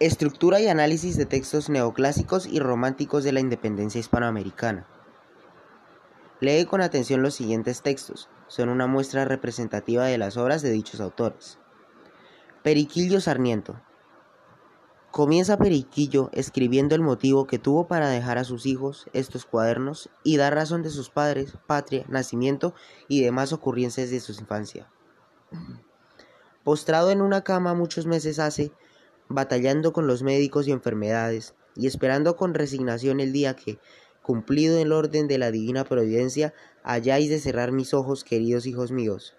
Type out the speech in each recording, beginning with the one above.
Estructura y análisis de textos neoclásicos y románticos de la independencia hispanoamericana. Lee con atención los siguientes textos, son una muestra representativa de las obras de dichos autores. Periquillo Sarmiento. Comienza Periquillo escribiendo el motivo que tuvo para dejar a sus hijos estos cuadernos y dar razón de sus padres, patria, nacimiento y demás ocurrencias de su infancia. Postrado en una cama muchos meses hace, batallando con los médicos y enfermedades, y esperando con resignación el día que, cumplido el orden de la divina providencia, hayáis de cerrar mis ojos, queridos hijos míos.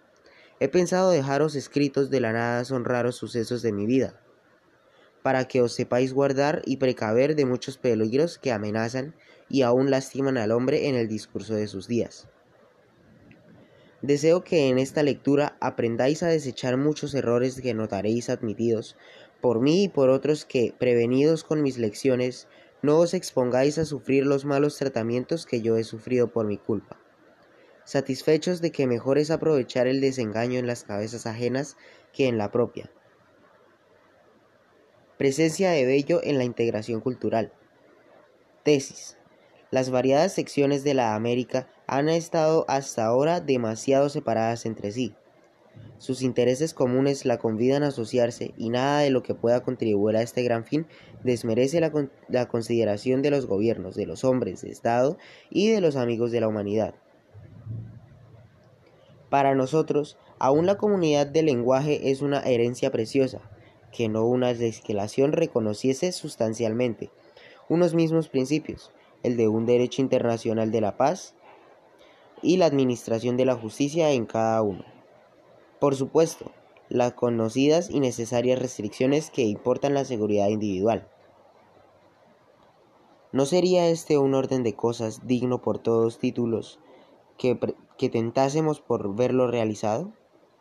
He pensado dejaros escritos de la nada son raros sucesos de mi vida, para que os sepáis guardar y precaver de muchos peligros que amenazan y aún lastiman al hombre en el discurso de sus días. Deseo que en esta lectura aprendáis a desechar muchos errores que notaréis admitidos por mí y por otros que, prevenidos con mis lecciones, no os expongáis a sufrir los malos tratamientos que yo he sufrido por mi culpa. Satisfechos de que mejor es aprovechar el desengaño en las cabezas ajenas que en la propia. Presencia de Bello en la integración cultural. Tesis. Las variadas secciones de la América han estado hasta ahora demasiado separadas entre sí. Sus intereses comunes la convidan a asociarse y nada de lo que pueda contribuir a este gran fin desmerece la, consideración de los gobiernos, de los hombres de Estado y de los amigos de la humanidad. Para nosotros, aún la comunidad del lenguaje es una herencia preciosa, que no una legislación reconociese sustancialmente unos mismos principios, el de un derecho internacional de la paz y la administración de la justicia en cada uno. Por supuesto, las conocidas y necesarias restricciones que importan la seguridad individual. ¿No sería este un orden de cosas digno por todos títulos que, que tentásemos por verlo realizado?